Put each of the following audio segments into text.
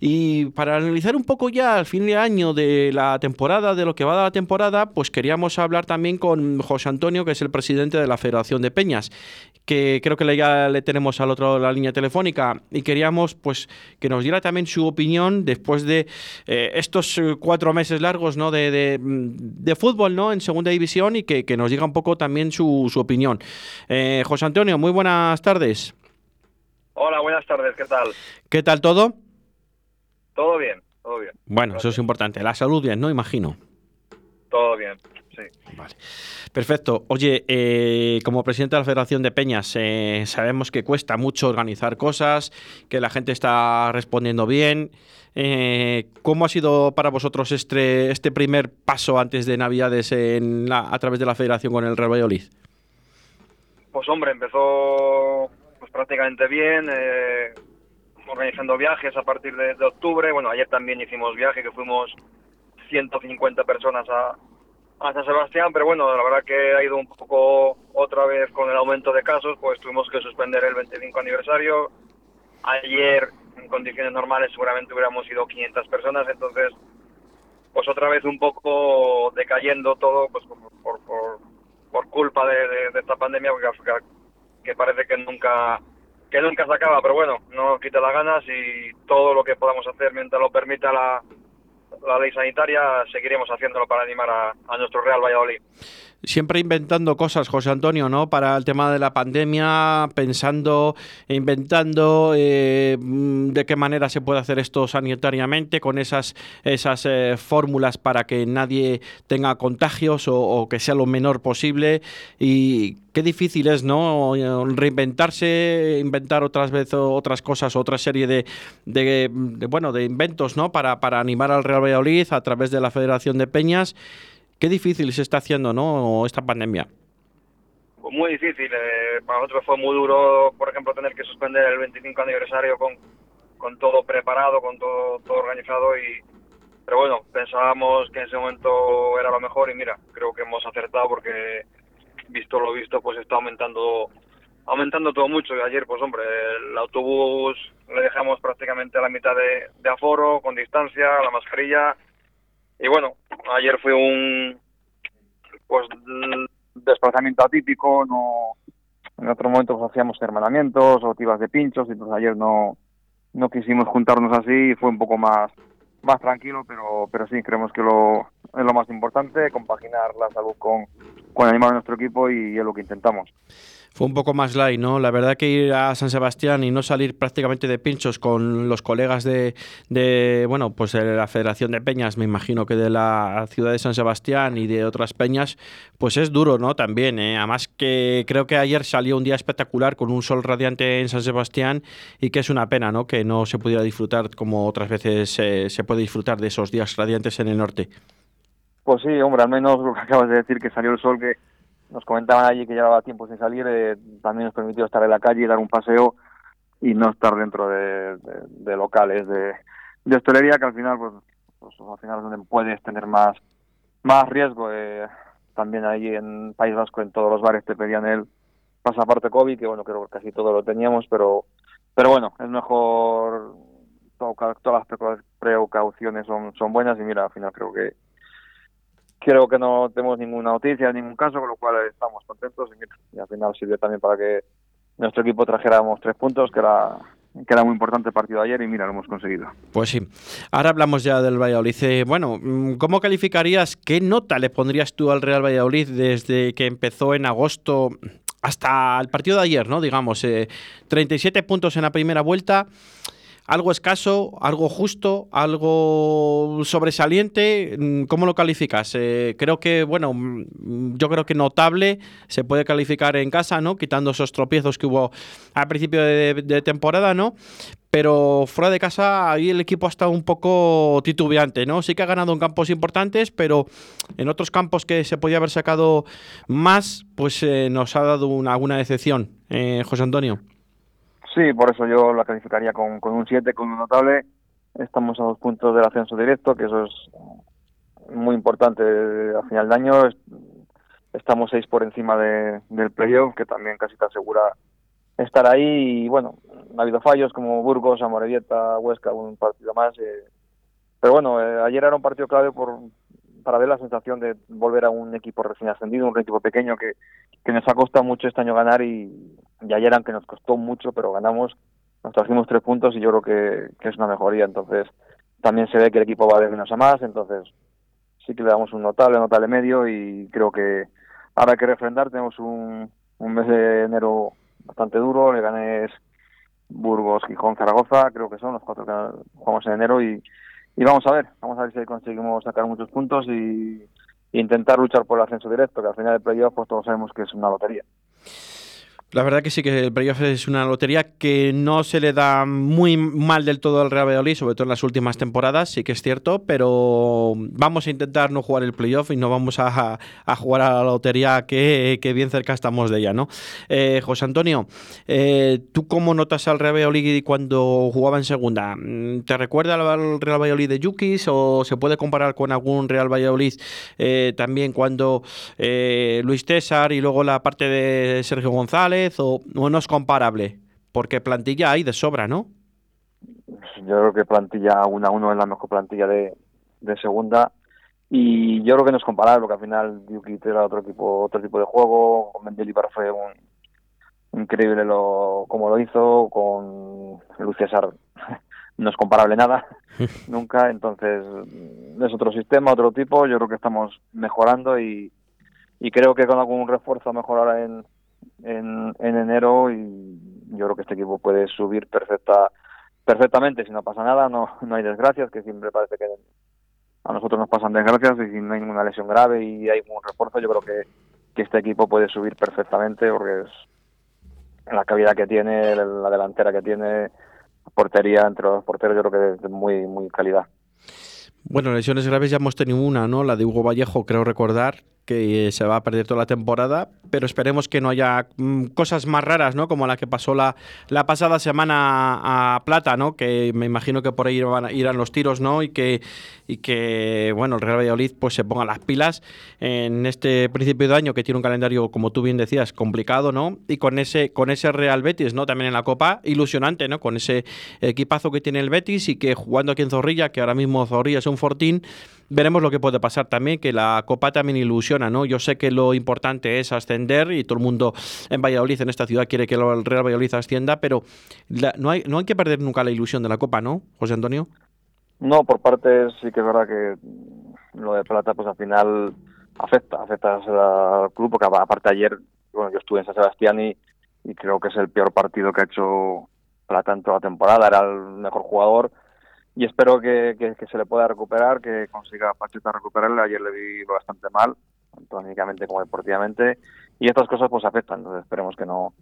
Y para analizar un poco ya al fin de año de la temporada, de lo que va a dar la temporada, pues queríamos hablar también con José Antonio, que es el presidente de la Federación de Peñas, que creo que ya le tenemos al otro la línea telefónica y queríamos pues que nos diera también su opinión después de eh, estos eh, cuatro meses largos ¿no? de, de, fútbol ¿no? en segunda división y que, que nos diga un poco también su, su opinión. Eh, José Antonio, muy buenas tardes. Hola, buenas tardes, ¿qué tal? ¿Qué tal todo? Todo bien, todo bien. Bueno, eso es importante. La salud bien, ¿no? Imagino. Todo bien, sí. Vale. Perfecto. Oye, eh, como presidente de la Federación de Peñas, eh, sabemos que cuesta mucho organizar cosas, que la gente está respondiendo bien. Eh, ¿Cómo ha sido para vosotros este, este primer paso antes de Navidades en a través de la Federación con el Real Valladolid? Pues hombre, empezó pues, prácticamente bien, organizando viajes a partir de, de octubre. Bueno, ayer también hicimos viaje, que fuimos 150 personas a, a San Sebastián, pero bueno, la verdad que ha ido un poco otra vez con el aumento de casos, pues tuvimos que suspender el 25 aniversario. Ayer, en condiciones normales, seguramente hubiéramos ido 500 personas, entonces, pues otra vez un poco decayendo todo, pues por, por, por culpa de, esta pandemia, que parece que nunca que nunca se acaba, pero bueno, no quita las ganas y todo lo que podamos hacer mientras lo permita la, la ley sanitaria, seguiremos haciéndolo para animar a, nuestro Real Valladolid. Siempre inventando cosas, José Antonio, ¿no? Para el tema de la pandemia, pensando, inventando eh, de qué manera se puede hacer esto sanitariamente, con esas, esas eh, fórmulas para que nadie tenga contagios o, que sea lo menor posible. Y qué difícil es, ¿no? Reinventarse, inventar otras veces otras cosas, otra serie de, de, bueno, de inventos, ¿no? Para, para animar al Real Valladolid a través de la Federación de Peñas. Qué difícil se está haciendo, ¿no? Esta pandemia. Pues muy difícil. Eh, para nosotros fue muy duro, por ejemplo, tener que suspender el 25 aniversario con, con todo preparado, con todo, organizado y, pero bueno, pensábamos que en ese momento era lo mejor y mira, creo que hemos acertado porque visto lo visto pues está aumentando aumentando todo mucho y ayer pues hombre el autobús le dejamos prácticamente a la mitad de aforo con distancia la mascarilla y bueno ayer fue un pues desplazamiento atípico no en otro momento pues, hacíamos hermanamientos o tibas de pinchos y pues ayer no no quisimos juntarnos así fue un poco más más tranquilo pero pero sí creemos que lo es lo más importante compaginar la salud con con animar a nuestro equipo y es lo que intentamos fue un poco más light, ¿no? La verdad que ir a San Sebastián y no salir prácticamente de pinchos con los colegas de, de, bueno, pues de la Federación de Peñas, me imagino que de la ciudad de San Sebastián y de otras peñas, pues es duro, ¿no? También, ¿eh? Además que creo que ayer salió un día espectacular con un sol radiante en San Sebastián y que es una pena, ¿no? Que no se pudiera disfrutar como otras veces eh, se puede disfrutar de esos días radiantes en el norte. Pues sí, hombre, al menos lo que acabas de decir, que salió el sol, que nos comentaban allí que llevaba tiempo sin salir, eh, también nos permitió estar en la calle y dar un paseo y no estar dentro de, locales de, de, hostelería, que al final, pues, pues, al final donde puedes tener más, más riesgo. Eh, también allí en País Vasco, en todos los bares te pedían el pasaporte COVID, que bueno, creo que casi todo lo teníamos, pero, pero bueno, es mejor, todas las precauciones son, son buenas y mira, al final creo que creo que no tenemos ninguna noticia, ningún caso, con lo cual estamos contentos y, al final sirvió también para que nuestro equipo trajéramos tres puntos, que era que muy importante el partido de ayer y mira, lo hemos conseguido. Pues sí. Ahora hablamos ya del Valladolid. Eh, bueno, mm, ¿cómo calificarías, qué nota le pondrías tú al Real Valladolid desde que empezó en agosto hasta el partido de ayer, ¿no? Digamos, eh, 37 puntos en la primera vuelta algo escaso, algo justo, algo sobresaliente. Mm, ¿Cómo lo calificas? Eh, creo que, bueno, mm, yo creo que notable se puede calificar en casa, ¿no? Quitando esos tropiezos que hubo al principio de, temporada, ¿no? Pero fuera de casa ahí el equipo ha estado un poco titubeante, ¿no? Sí que ha ganado en campos importantes, pero en otros campos que se podía haber sacado más, pues eh, nos ha dado una, alguna decepción, eh, José Antonio. Sí, por eso yo la calificaría con, con un 7, con un notable. Estamos a dos puntos del ascenso directo, que eso es muy importante a final de año. Estamos seis por encima de, del playoff, que también casi te asegura estar ahí. Y bueno, ha habido fallos como Burgos, Amorebieta, Huesca, un partido más. Eh, pero bueno, eh, ayer era un partido clave por, para ver la sensación de volver a un equipo recién ascendido, un equipo pequeño que, que nos ha costado mucho este año ganar y, y ayer aunque nos costó mucho, pero ganamos, nos trajimos tres puntos y yo creo que, que es una mejoría. Entonces también se ve que el equipo va de menos a más, entonces sí que le damos un notable, notable medio y creo que ahora hay que refrendar, tenemos un, un mes de enero bastante duro, le ganes Burgos, Gijón, Zaragoza, creo que son los cuatro que jugamos en enero y, y vamos a ver, vamos a ver si conseguimos sacar muchos puntos y, y intentar luchar por el ascenso directo, que al final del playoff pues todos sabemos que es una lotería. La verdad que sí que el playoff es una lotería que no se le da muy mal del todo al Real Valladolid, sobre todo en las últimas temporadas, sí que es cierto, pero vamos a intentar no jugar el playoff y no vamos a, a jugar a la lotería que, que, bien cerca estamos de ella, ¿no? Eh, José Antonio, eh, ¿tú cómo notas al Real Valladolid cuando jugaba en segunda? ¿Te recuerda al Real Valladolid de Yukis o se puede comparar con algún Real Valladolid eh, también cuando Luis César y luego la parte de Sergio González? O, o, no es comparable? Porque plantilla hay de sobra, ¿no? Yo creo que plantilla 1 a 1 es la mejor plantilla de, de, segunda. Y yo creo que no es comparable porque al final Duke era otro equipo otro tipo de juego, con Mendilibar fue un increíble lo como lo hizo, con Luis César no es comparable nada nunca, entonces es otro sistema, otro tipo, yo creo que estamos mejorando y, y creo que con algún refuerzo mejorará en en, en enero y yo creo que este equipo puede subir perfecta perfectamente si no pasa nada no no hay desgracias que siempre parece que a nosotros nos pasan desgracias y si no hay ninguna lesión grave y hay un refuerzo yo creo que, que este equipo puede subir perfectamente porque es la cavidad que tiene la delantera que tiene portería entre los porteros yo creo que es muy muy calidad bueno, lesiones graves ya hemos tenido una, ¿no? La de Hugo Vallejo, creo recordar, que se va a perder toda la temporada, pero esperemos que no haya mm, cosas más raras, ¿no? Como la que pasó la, la pasada semana a Plata, ¿no? Que me imagino que por ahí van irán los tiros, ¿no? Y que, y que, bueno, el Real Valladolid pues se ponga las pilas en este principio de año que tiene un calendario, como tú bien decías, complicado, ¿no? Y con ese, con ese Real Betis, ¿no? También en la Copa, ilusionante, ¿no? Con ese equipazo que tiene el Betis y que jugando aquí en Zorrilla, que ahora mismo Zorrilla es un fortín, veremos lo que puede pasar también, que la Copa también ilusiona, ¿no? Yo sé que lo importante es ascender y todo el mundo en Valladolid, en esta ciudad, quiere que el Real Valladolid ascienda, pero no, hay, no hay que perder nunca la ilusión de la Copa, ¿no, José Antonio? No, por parte sí que es verdad que lo de Plata, pues al final afecta, afecta al club, porque aparte ayer, bueno, yo estuve en San Sebastián y, y creo que es el peor partido que ha hecho Plata en toda la temporada, era el mejor jugador, y espero que, que, se le pueda recuperar, que consiga Pacheta recuperarle. Ayer le vi bastante mal, tanto anímicamente como deportivamente, y estas cosas pues afectan, entonces esperemos que no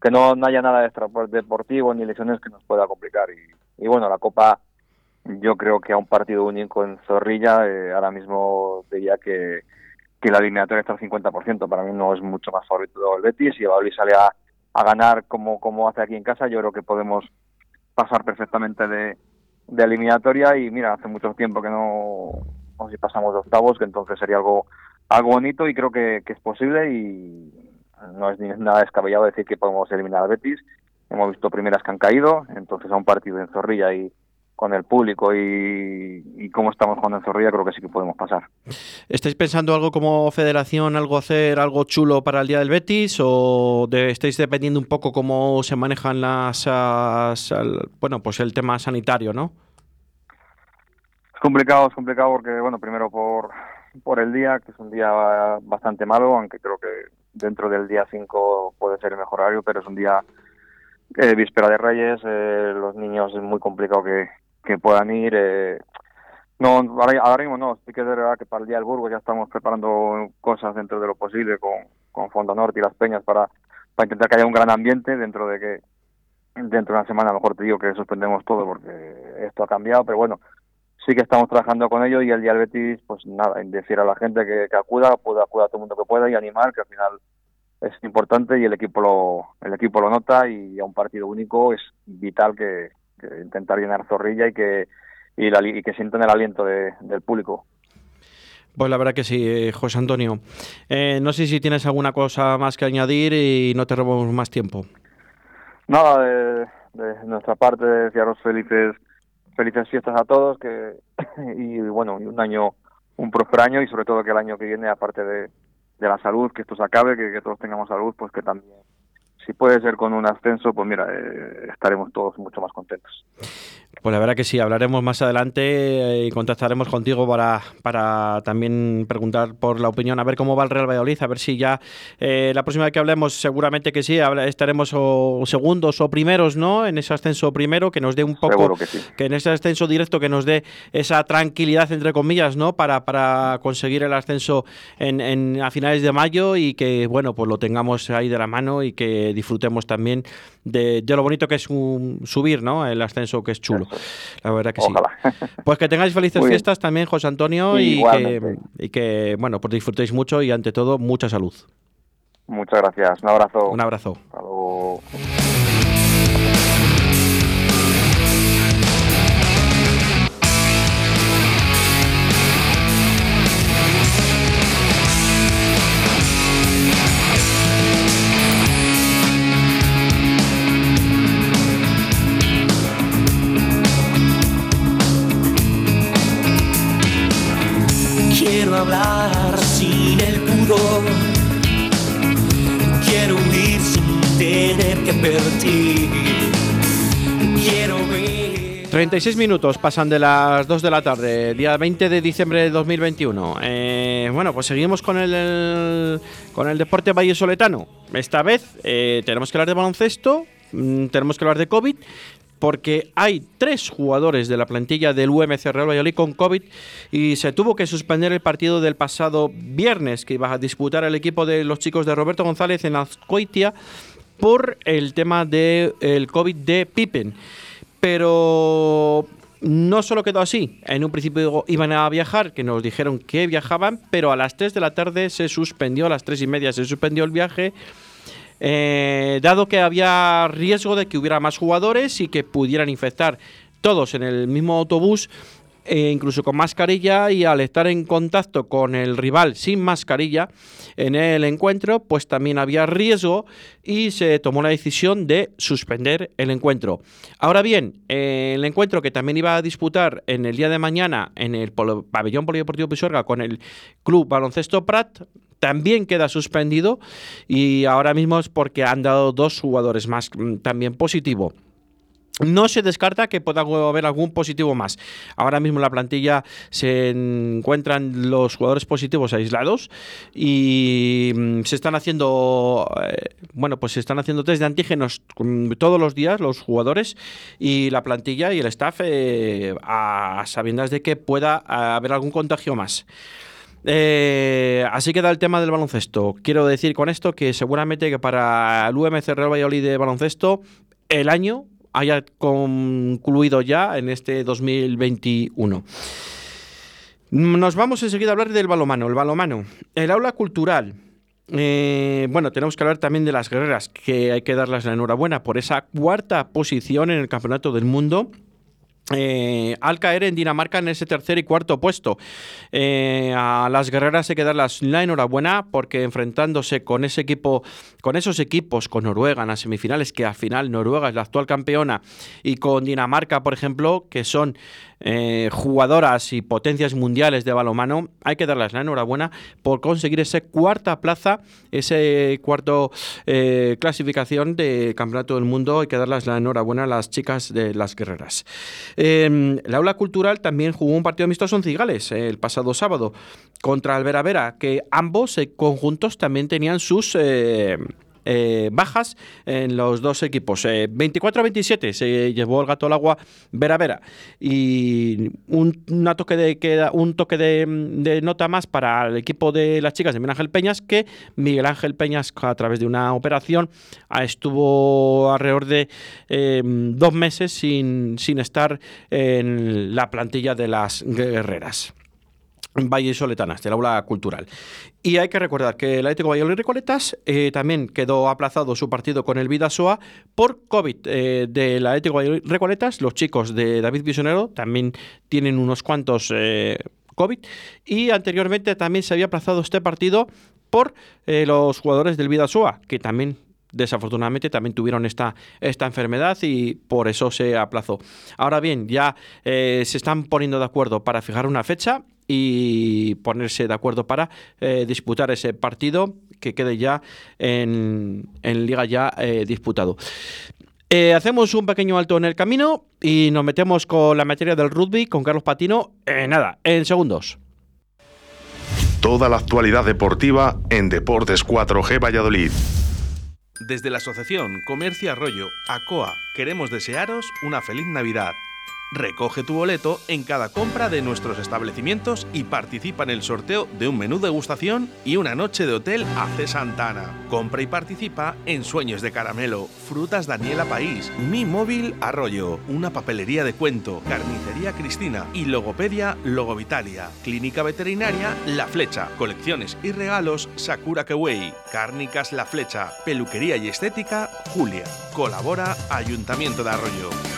que no, no haya nada extra deportivo ni lesiones que nos pueda complicar. Y, y, bueno, la Copa yo creo que a un partido único en Zorrilla, eh, ahora mismo diría que, que la eliminatoria está al 50%, para mí no es mucho más favorito el Betis, y Valladolid sale a, a ganar como, como hace aquí en casa, yo creo que podemos pasar perfectamente de, de eliminatoria y mira, hace mucho tiempo que no, no sé si pasamos de octavos, que entonces sería algo algo bonito y creo que, que es posible y no es ni nada descabellado decir que podemos eliminar al Betis. Hemos visto primeras que han caído, entonces a un partido en Zorrilla y con el público y, cómo estamos jugando en Zorrilla, creo que sí que podemos pasar. ¿Estáis pensando algo como federación, algo hacer, algo chulo para el día del Betis o de, estáis dependiendo un poco cómo se manejan las, bueno, pues el tema sanitario, ¿no? Es complicado, es complicado porque, bueno, primero por, por el día, que es un día bastante malo, aunque creo que dentro del día 5 puede ser el mejor horario, pero es un día eh, víspera de Reyes, eh, los niños es muy complicado que, que puedan ir. Eh, no, ahora, ahora, mismo no, sí que es verdad que para el día del Burgos ya estamos preparando cosas dentro de lo posible con, con Fondo Norte y las Peñas para, para intentar que haya un gran ambiente dentro de que dentro de una semana a lo mejor te digo que suspendemos todo porque esto ha cambiado, pero bueno, sí que estamos trabajando con ello y el día del Betis, pues nada, decir a la gente que, que acuda, pueda acuda a todo el mundo que pueda y animar, que al final es importante y el equipo lo el equipo lo nota y a un partido único es vital que, que intentar llenar Zorrilla y que y, la, y que sientan el aliento de, del público. Pues la verdad que sí, eh, José Antonio. Eh, no sé si tienes alguna cosa más que añadir y no te robamos más tiempo. Nada, eh, de nuestra parte desearos felices felices fiestas a todos que y bueno un año un próspero año y sobre todo que el año que viene aparte de, de la salud que esto se acabe que, que todos tengamos salud pues que también si puede ser con un ascenso, pues mira, eh, estaremos todos mucho más contentos. Pues la verdad que sí, hablaremos más adelante eh, y contactaremos contigo para, para también preguntar por la opinión, a ver cómo va el Real Valladolid, a ver si ya eh, la próxima vez que hablemos seguramente que sí, estaremos o segundos o primeros, ¿no? En ese ascenso primero, que nos dé un poco, que, en ese ascenso directo que nos dé esa tranquilidad, entre comillas, ¿no? Para, para conseguir el ascenso en, en, a finales de mayo y que, bueno, pues lo tengamos ahí de la mano y que disfrutemos también de, lo bonito que es subir, ¿no? El ascenso que es chulo. La verdad que sí. Pues que tengáis felices fiestas también, José Antonio, y que, y que, bueno, pues disfrutéis mucho y ante todo, mucha salud. Muchas gracias. Un abrazo. Un abrazo. hablar Quiero huir sin tener que partir. Quiero ver. 36 minutos pasan de las 2 de la tarde, día 20 de diciembre de 2021. Eh, bueno, pues seguimos con el, con el deporte vallesoletano. Esta vez eh, tenemos que hablar de baloncesto, mm, tenemos que hablar de COVID, porque hay tres jugadores de la plantilla del UMC Real Valladolid con COVID y se tuvo que suspender el partido del pasado viernes que iba a disputar el equipo de los chicos de Roberto González en Azcoitia por el tema del el COVID de Pippen. Pero no solo quedó así, en un principio iban a viajar, que nos dijeron que viajaban, pero a las 3 de la tarde se suspendió, a las 3 y media se suspendió el viaje eh, dado que había riesgo de que hubiera más jugadores y que pudieran infectar todos en el mismo autobús, e incluso con mascarilla, y al estar en contacto con el rival sin mascarilla en el encuentro, pues también había riesgo y se tomó la decisión de suspender el encuentro. Ahora bien, el encuentro que también iba a disputar en el día de mañana en el pabellón polideportivo Pisuerga con el club baloncesto Prat, también queda suspendido y ahora mismo es porque han dado dos jugadores más mm, también positivo. No se descarta que pueda haber algún positivo más. Ahora mismo en la plantilla se encuentran los jugadores positivos aislados y mm, se están haciendo, eh, bueno, pues se están haciendo test de antígenos mm, todos los días los jugadores y la plantilla y el staff eh, a sabiendas de que pueda haber algún contagio más. Eh, así queda el tema del baloncesto. Quiero decir con esto que seguramente que para el UMC Real Valladolid de baloncesto el año haya concluido ya en este 2021. Nos vamos enseguida a hablar del balomano, el balomano, el aula cultural. Eh, bueno, tenemos que hablar también de las guerreras, que hay que darles la enhorabuena por esa cuarta posición en el Campeonato del Mundo eh, al caer en Dinamarca en ese tercer y cuarto puesto. Eh, a las guerreras hay que darles la enhorabuena porque enfrentándose con ese equipo, con esos equipos, con Noruega en las semifinales, que al final Noruega es la actual campeona, y con Dinamarca, por ejemplo, que son eh, jugadoras y potencias mundiales de balomano, hay que darles la enhorabuena por conseguir esa cuarta plaza, ese cuarto clasificación de Campeonato del Mundo. Hay que darles la enhorabuena a las chicas de las guerreras. Eh, la aula cultural también jugó un partido amistoso en Cigales el pasado sábado contra el Vera Vera, que ambos conjuntos también tenían sus eh, bajas en los dos equipos. 24 a 27 se llevó el gato al agua Vera Vera. Y un, toque, de, un toque de, nota más para el equipo de las chicas de Miguel Ángel Peñas, que Miguel Ángel Peñas, a través de una operación, estuvo alrededor de eh, dos meses sin, sin estar en la plantilla de las guerreras. Valle Soletanas, del aula cultural. Y hay que recordar que el Atlético Valladolid Recoletas eh, también quedó aplazado su partido con el Vidasoa por COVID eh, del Atlético Valladolid Recoletas. Los chicos de David Visionero también tienen unos cuantos eh, COVID. Y anteriormente también se había aplazado este partido por los jugadores del Vidasoa, que también desafortunadamente también tuvieron esta, esta enfermedad y por eso se aplazó. Ahora bien, ya eh, se están poniendo de acuerdo para fijar una fecha y ponerse de acuerdo para eh, disputar ese partido que quede ya en, en liga ya eh, disputado. Eh, hacemos un pequeño alto en el camino y nos metemos con la materia del rugby con Carlos Patino. Eh, nada, en segundos. Toda la actualidad deportiva en Deportes 4G Valladolid. Desde la Asociación Comercio Arroyo, ACOA, queremos desearos una feliz Navidad. Recoge tu boleto en cada compra de nuestros establecimientos y participa en el sorteo de un menú degustación y una noche de hotel AC Santana. Compra y participa en Sueños de Caramelo, Frutas Daniela País, Mi Móvil Arroyo, una papelería de cuento, Carnicería Cristina y Logopedia Logovitalia, Clínica Veterinaria La Flecha, Colecciones y Regalos Sakura Kewei, Cárnicas La Flecha, Peluquería y Estética Julia. Colabora Ayuntamiento de Arroyo.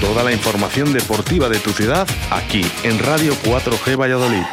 Toda la información deportiva de tu ciudad aquí en Radio 4G Valladolid.